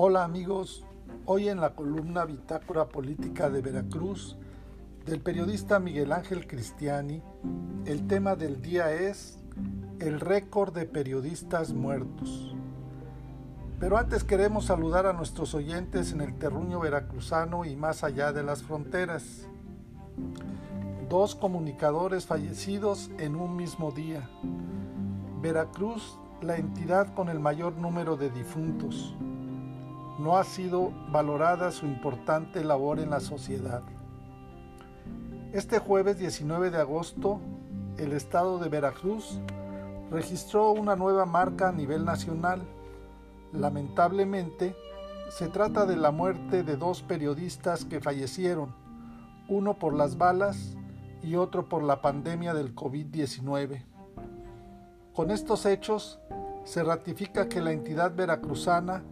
Hola amigos, hoy en la columna Bitácora Política de Veracruz del periodista Miguel Ángel Cristiani, el tema del día es el récord de periodistas muertos. Pero antes queremos saludar a nuestros oyentes en el terruño veracruzano y más allá de las fronteras. Dos comunicadores fallecidos en un mismo día. Veracruz, la entidad con el mayor número de difuntos no ha sido valorada su importante labor en la sociedad. Este jueves 19 de agosto, el estado de Veracruz registró una nueva marca a nivel nacional. Lamentablemente, se trata de la muerte de dos periodistas que fallecieron, uno por las balas y otro por la pandemia del COVID-19. Con estos hechos, se ratifica que la entidad veracruzana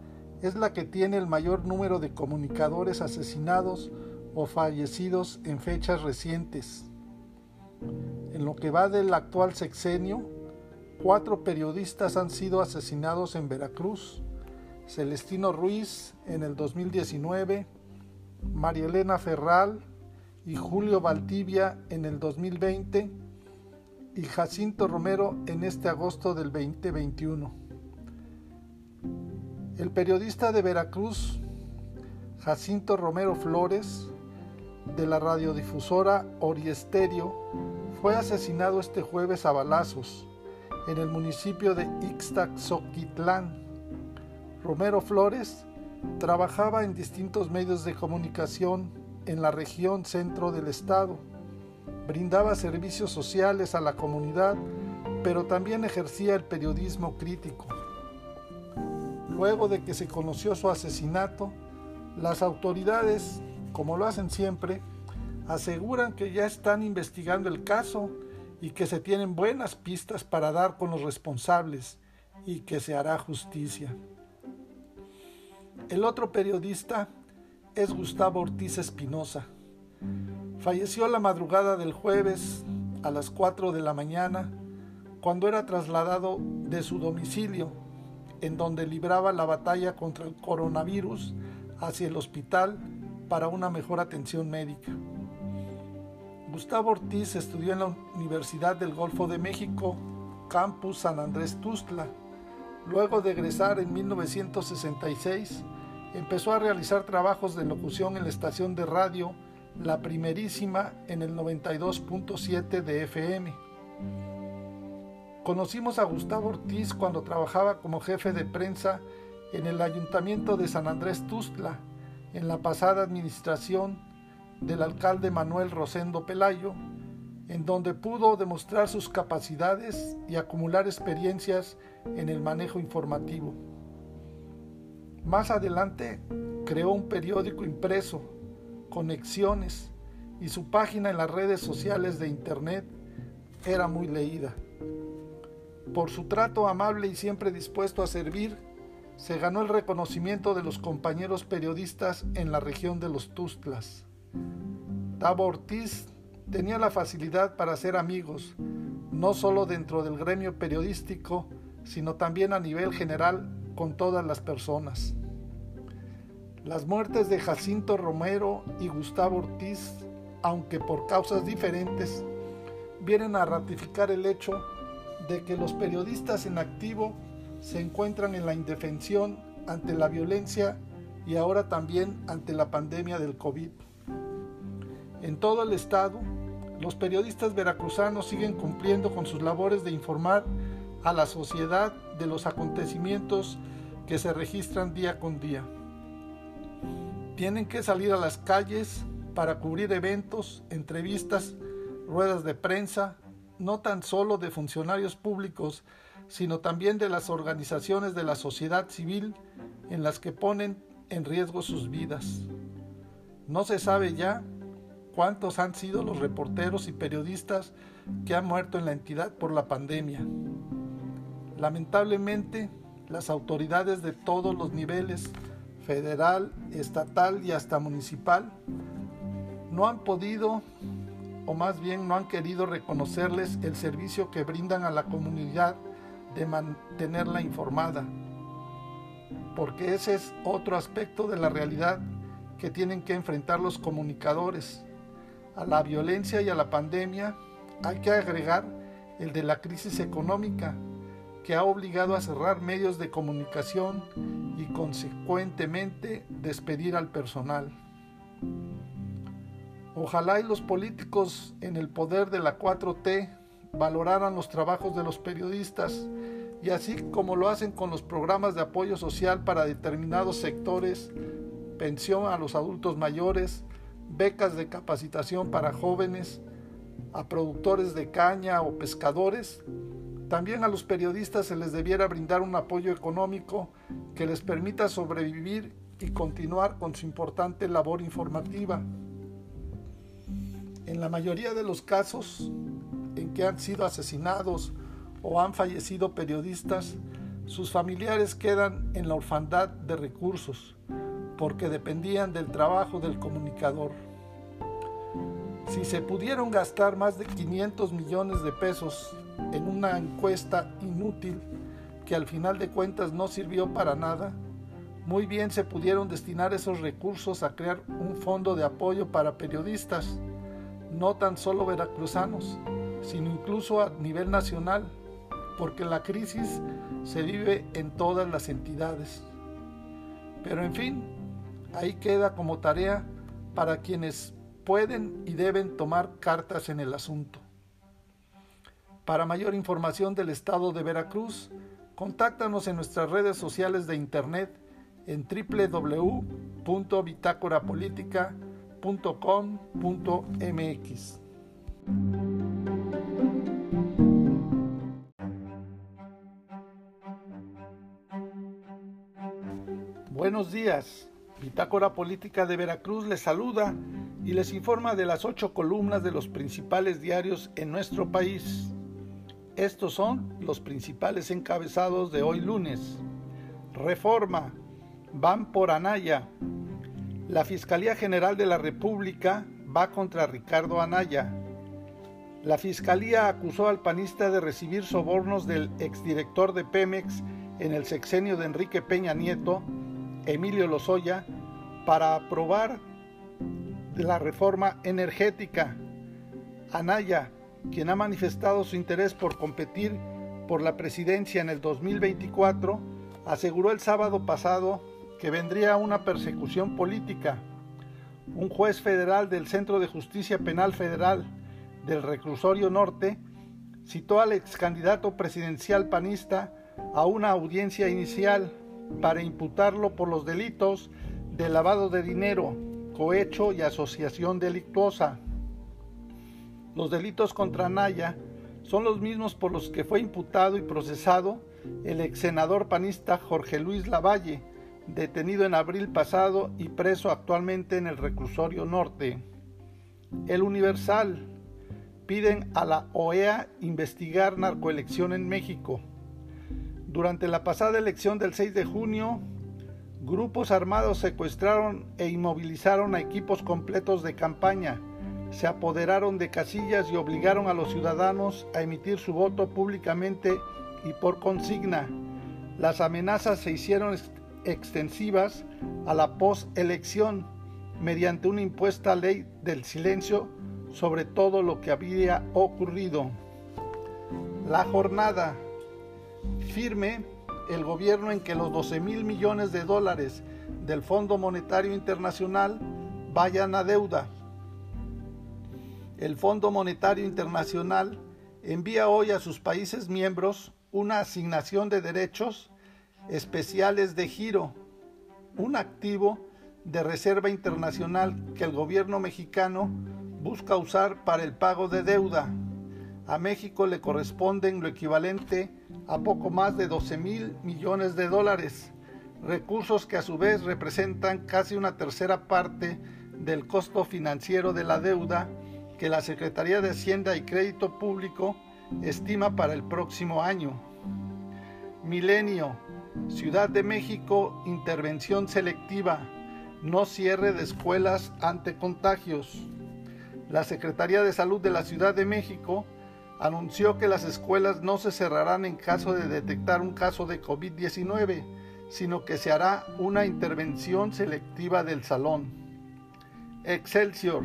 es la que tiene el mayor número de comunicadores asesinados o fallecidos en fechas recientes. En lo que va del actual sexenio, cuatro periodistas han sido asesinados en Veracruz. Celestino Ruiz en el 2019, María Elena Ferral y Julio Valdivia en el 2020 y Jacinto Romero en este agosto del 2021. El periodista de Veracruz, Jacinto Romero Flores, de la radiodifusora Oriesterio, fue asesinado este jueves a balazos en el municipio de Ixtaxoquitlán. Romero Flores trabajaba en distintos medios de comunicación en la región centro del estado. Brindaba servicios sociales a la comunidad, pero también ejercía el periodismo crítico. Luego de que se conoció su asesinato, las autoridades, como lo hacen siempre, aseguran que ya están investigando el caso y que se tienen buenas pistas para dar con los responsables y que se hará justicia. El otro periodista es Gustavo Ortiz Espinosa. Falleció la madrugada del jueves a las 4 de la mañana cuando era trasladado de su domicilio en donde libraba la batalla contra el coronavirus hacia el hospital para una mejor atención médica. Gustavo Ortiz estudió en la Universidad del Golfo de México, campus San Andrés Tustla. Luego de egresar en 1966, empezó a realizar trabajos de locución en la estación de radio La Primerísima en el 92.7 de FM Conocimos a Gustavo Ortiz cuando trabajaba como jefe de prensa en el ayuntamiento de San Andrés Tustla, en la pasada administración del alcalde Manuel Rosendo Pelayo, en donde pudo demostrar sus capacidades y acumular experiencias en el manejo informativo. Más adelante creó un periódico impreso, Conexiones, y su página en las redes sociales de Internet era muy leída. Por su trato amable y siempre dispuesto a servir, se ganó el reconocimiento de los compañeros periodistas en la región de los Tustlas. Tabo Ortiz tenía la facilidad para hacer amigos, no solo dentro del gremio periodístico, sino también a nivel general con todas las personas. Las muertes de Jacinto Romero y Gustavo Ortiz, aunque por causas diferentes, vienen a ratificar el hecho de que los periodistas en activo se encuentran en la indefensión ante la violencia y ahora también ante la pandemia del COVID. En todo el estado, los periodistas veracruzanos siguen cumpliendo con sus labores de informar a la sociedad de los acontecimientos que se registran día con día. Tienen que salir a las calles para cubrir eventos, entrevistas, ruedas de prensa, no tan solo de funcionarios públicos, sino también de las organizaciones de la sociedad civil en las que ponen en riesgo sus vidas. No se sabe ya cuántos han sido los reporteros y periodistas que han muerto en la entidad por la pandemia. Lamentablemente, las autoridades de todos los niveles, federal, estatal y hasta municipal, no han podido o más bien no han querido reconocerles el servicio que brindan a la comunidad de mantenerla informada. porque ese es otro aspecto de la realidad que tienen que enfrentar los comunicadores. A la violencia y a la pandemia hay que agregar el de la crisis económica, que ha obligado a cerrar medios de comunicación y consecuentemente despedir al personal. Ojalá y los políticos en el poder de la 4T valoraran los trabajos de los periodistas y así como lo hacen con los programas de apoyo social para determinados sectores, pensión a los adultos mayores, becas de capacitación para jóvenes, a productores de caña o pescadores, también a los periodistas se les debiera brindar un apoyo económico que les permita sobrevivir y continuar con su importante labor informativa. En la mayoría de los casos en que han sido asesinados o han fallecido periodistas, sus familiares quedan en la orfandad de recursos porque dependían del trabajo del comunicador. Si se pudieron gastar más de 500 millones de pesos en una encuesta inútil que al final de cuentas no sirvió para nada, muy bien se pudieron destinar esos recursos a crear un fondo de apoyo para periodistas no tan solo veracruzanos, sino incluso a nivel nacional, porque la crisis se vive en todas las entidades. Pero en fin, ahí queda como tarea para quienes pueden y deben tomar cartas en el asunto. Para mayor información del estado de Veracruz, contáctanos en nuestras redes sociales de internet en www.bitácorapolítica.com Buenos días. Bitácora Política de Veracruz les saluda y les informa de las ocho columnas de los principales diarios en nuestro país. Estos son los principales encabezados de hoy lunes. Reforma. Van por Anaya. La Fiscalía General de la República va contra Ricardo Anaya. La Fiscalía acusó al panista de recibir sobornos del exdirector de Pemex en el sexenio de Enrique Peña Nieto, Emilio Lozoya, para aprobar la reforma energética. Anaya, quien ha manifestado su interés por competir por la presidencia en el 2024, aseguró el sábado pasado que vendría una persecución política. Un juez federal del Centro de Justicia Penal Federal del Reclusorio Norte citó al ex candidato presidencial panista a una audiencia inicial para imputarlo por los delitos de lavado de dinero, cohecho y asociación delictuosa. Los delitos contra Naya son los mismos por los que fue imputado y procesado el ex senador panista Jorge Luis Lavalle, detenido en abril pasado y preso actualmente en el reclusorio norte. El Universal piden a la OEA investigar narcoelección en México. Durante la pasada elección del 6 de junio, grupos armados secuestraron e inmovilizaron a equipos completos de campaña, se apoderaron de casillas y obligaron a los ciudadanos a emitir su voto públicamente y por consigna. Las amenazas se hicieron extensivas a la postelección mediante una impuesta ley del silencio sobre todo lo que había ocurrido. La jornada firme el gobierno en que los 12 mil millones de dólares del Fondo Monetario Internacional vayan a deuda. El Fondo Monetario Internacional envía hoy a sus países miembros una asignación de derechos especiales de giro, un activo de reserva internacional que el gobierno mexicano busca usar para el pago de deuda. A México le corresponden lo equivalente a poco más de 12 mil millones de dólares, recursos que a su vez representan casi una tercera parte del costo financiero de la deuda que la Secretaría de Hacienda y Crédito Público estima para el próximo año. Milenio, Ciudad de México, intervención selectiva, no cierre de escuelas ante contagios. La Secretaría de Salud de la Ciudad de México anunció que las escuelas no se cerrarán en caso de detectar un caso de COVID-19, sino que se hará una intervención selectiva del salón. Excelsior.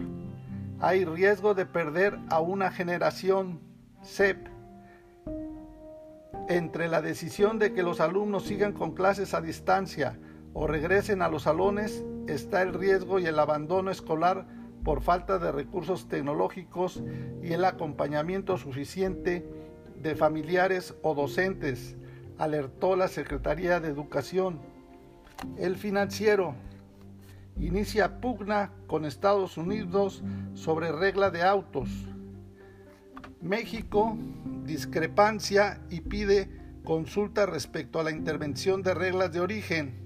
Hay riesgo de perder a una generación. CEP. Entre la decisión de que los alumnos sigan con clases a distancia o regresen a los salones está el riesgo y el abandono escolar por falta de recursos tecnológicos y el acompañamiento suficiente de familiares o docentes, alertó la Secretaría de Educación. El financiero inicia pugna con Estados Unidos sobre regla de autos. México discrepancia y pide consulta respecto a la intervención de reglas de origen.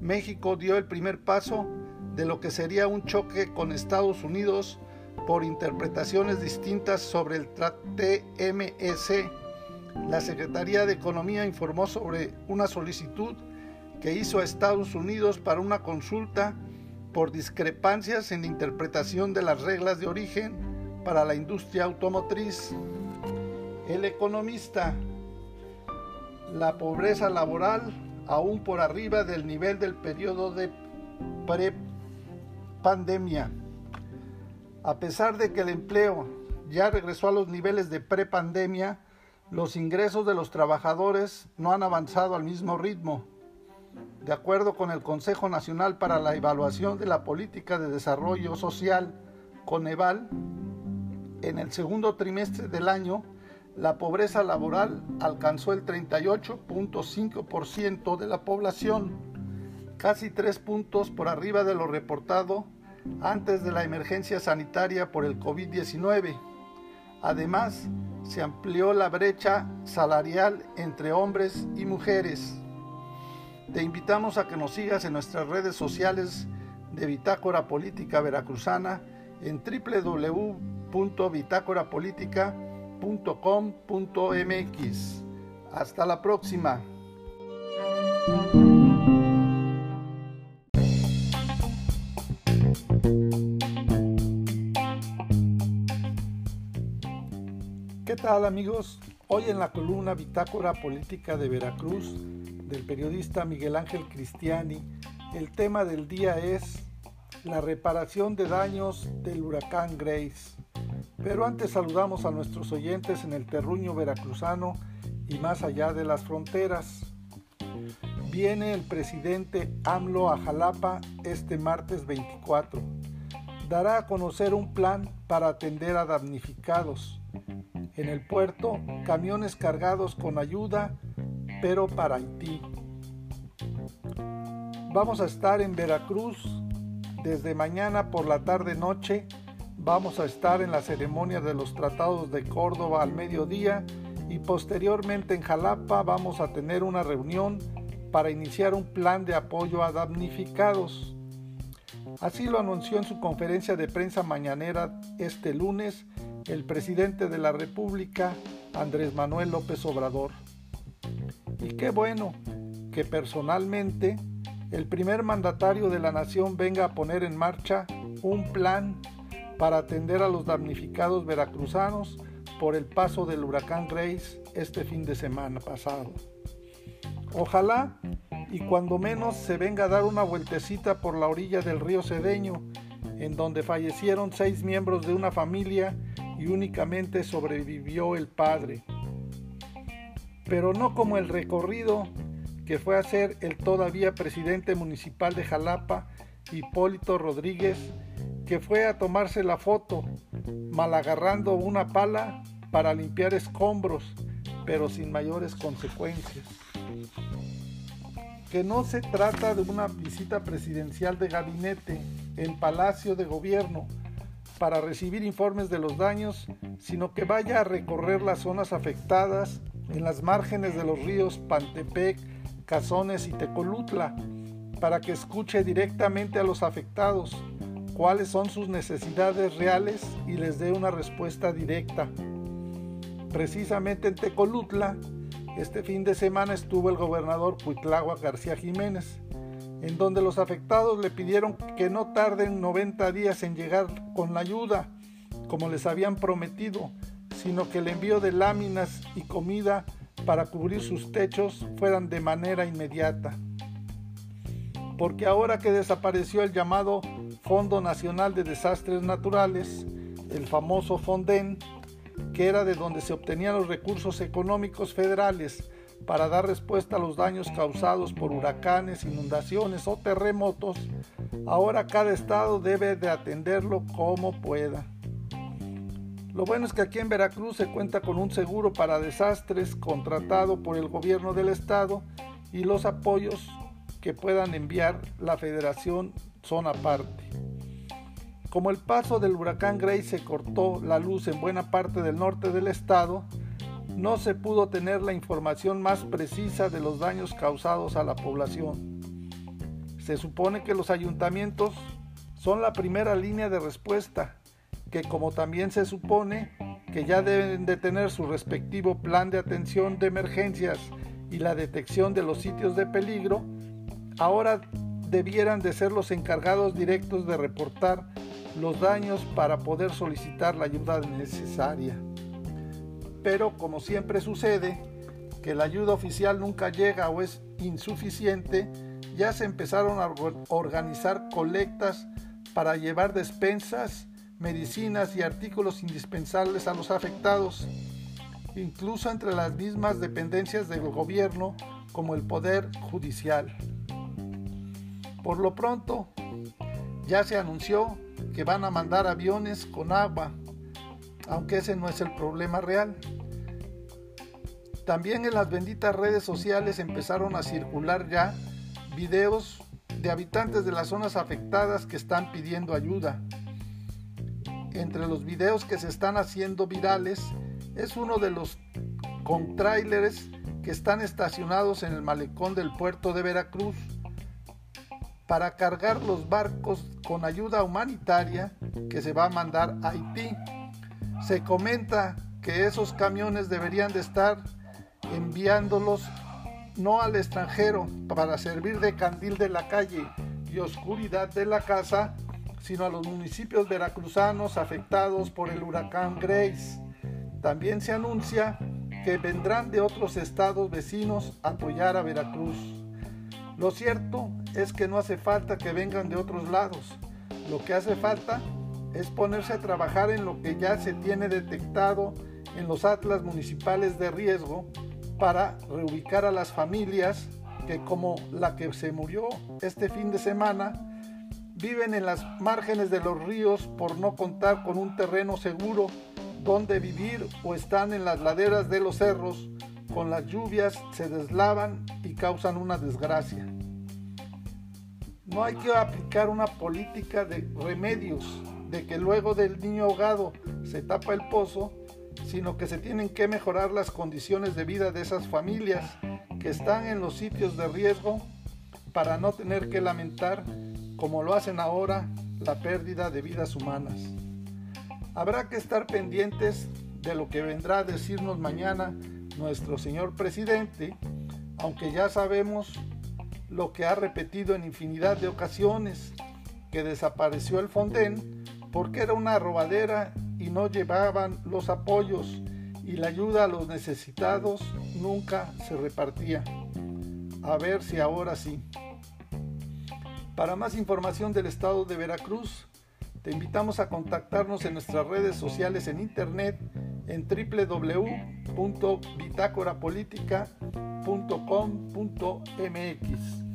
México dio el primer paso de lo que sería un choque con Estados Unidos por interpretaciones distintas sobre el TMS. La Secretaría de Economía informó sobre una solicitud que hizo a Estados Unidos para una consulta por discrepancias en la interpretación de las reglas de origen para la industria automotriz. El economista, la pobreza laboral aún por arriba del nivel del periodo de pre-pandemia. A pesar de que el empleo ya regresó a los niveles de prepandemia, los ingresos de los trabajadores no han avanzado al mismo ritmo. De acuerdo con el Consejo Nacional para la Evaluación de la Política de Desarrollo Social, Coneval, en el segundo trimestre del año, la pobreza laboral alcanzó el 38.5% de la población, casi tres puntos por arriba de lo reportado antes de la emergencia sanitaria por el COVID-19. Además, se amplió la brecha salarial entre hombres y mujeres. Te invitamos a que nos sigas en nuestras redes sociales de Bitácora Política Veracruzana en www.bitácorapolítica.com .com.mx. Hasta la próxima. ¿Qué tal amigos? Hoy en la columna Bitácora Política de Veracruz del periodista Miguel Ángel Cristiani, el tema del día es la reparación de daños del huracán Grace. Pero antes saludamos a nuestros oyentes en el terruño veracruzano y más allá de las fronteras. Viene el presidente AMLO a Jalapa este martes 24. Dará a conocer un plan para atender a damnificados. En el puerto, camiones cargados con ayuda, pero para Haití. Vamos a estar en Veracruz desde mañana por la tarde-noche Vamos a estar en la ceremonia de los tratados de Córdoba al mediodía y posteriormente en Jalapa vamos a tener una reunión para iniciar un plan de apoyo a damnificados. Así lo anunció en su conferencia de prensa mañanera este lunes el presidente de la República, Andrés Manuel López Obrador. Y qué bueno que personalmente el primer mandatario de la nación venga a poner en marcha un plan para atender a los damnificados veracruzanos por el paso del huracán Grace este fin de semana pasado. Ojalá y cuando menos se venga a dar una vueltecita por la orilla del río Cedeño, en donde fallecieron seis miembros de una familia y únicamente sobrevivió el padre. Pero no como el recorrido que fue a hacer el todavía presidente municipal de Jalapa, Hipólito Rodríguez, que fue a tomarse la foto, mal agarrando una pala para limpiar escombros, pero sin mayores consecuencias. Que no se trata de una visita presidencial de gabinete en Palacio de Gobierno para recibir informes de los daños, sino que vaya a recorrer las zonas afectadas en las márgenes de los ríos Pantepec, Cazones y Tecolutla, para que escuche directamente a los afectados cuáles son sus necesidades reales y les dé una respuesta directa. Precisamente en Tecolutla, este fin de semana estuvo el gobernador Cuitlagua García Jiménez, en donde los afectados le pidieron que no tarden 90 días en llegar con la ayuda, como les habían prometido, sino que el envío de láminas y comida para cubrir sus techos fueran de manera inmediata. Porque ahora que desapareció el llamado Fondo Nacional de Desastres Naturales, el famoso FONDEN, que era de donde se obtenían los recursos económicos federales para dar respuesta a los daños causados por huracanes, inundaciones o terremotos, ahora cada estado debe de atenderlo como pueda. Lo bueno es que aquí en Veracruz se cuenta con un seguro para desastres contratado por el gobierno del estado y los apoyos que puedan enviar la federación son aparte. Como el paso del huracán Grace se cortó la luz en buena parte del norte del estado, no se pudo tener la información más precisa de los daños causados a la población. Se supone que los ayuntamientos son la primera línea de respuesta, que como también se supone que ya deben de tener su respectivo plan de atención de emergencias y la detección de los sitios de peligro, ahora debieran de ser los encargados directos de reportar los daños para poder solicitar la ayuda necesaria pero como siempre sucede, que la ayuda oficial nunca llega o es insuficiente, ya se empezaron a organizar colectas para llevar despensas, medicinas y artículos indispensables a los afectados, incluso entre las mismas dependencias del gobierno como el Poder Judicial. Por lo pronto, ya se anunció que van a mandar aviones con agua, aunque ese no es el problema real. También en las benditas redes sociales empezaron a circular ya videos de habitantes de las zonas afectadas que están pidiendo ayuda. Entre los videos que se están haciendo virales es uno de los con trailers que están estacionados en el malecón del puerto de Veracruz para cargar los barcos con ayuda humanitaria que se va a mandar a Haití. Se comenta que esos camiones deberían de estar enviándolos no al extranjero para servir de candil de la calle y oscuridad de la casa, sino a los municipios veracruzanos afectados por el huracán Grace. También se anuncia que vendrán de otros estados vecinos a apoyar a Veracruz. Lo cierto es que no hace falta que vengan de otros lados. Lo que hace falta es ponerse a trabajar en lo que ya se tiene detectado en los atlas municipales de riesgo para reubicar a las familias que como la que se murió este fin de semana, viven en las márgenes de los ríos por no contar con un terreno seguro donde vivir o están en las laderas de los cerros, con las lluvias se deslavan y causan una desgracia. No hay que aplicar una política de remedios, de que luego del niño ahogado se tapa el pozo, sino que se tienen que mejorar las condiciones de vida de esas familias que están en los sitios de riesgo para no tener que lamentar, como lo hacen ahora, la pérdida de vidas humanas. Habrá que estar pendientes de lo que vendrá a decirnos mañana nuestro señor presidente, aunque ya sabemos lo que ha repetido en infinidad de ocasiones, que desapareció el Fonden porque era una robadera y no llevaban los apoyos y la ayuda a los necesitados nunca se repartía. A ver si ahora sí. Para más información del estado de Veracruz, te invitamos a contactarnos en nuestras redes sociales en internet en www.bitácorapolítica.com.mx.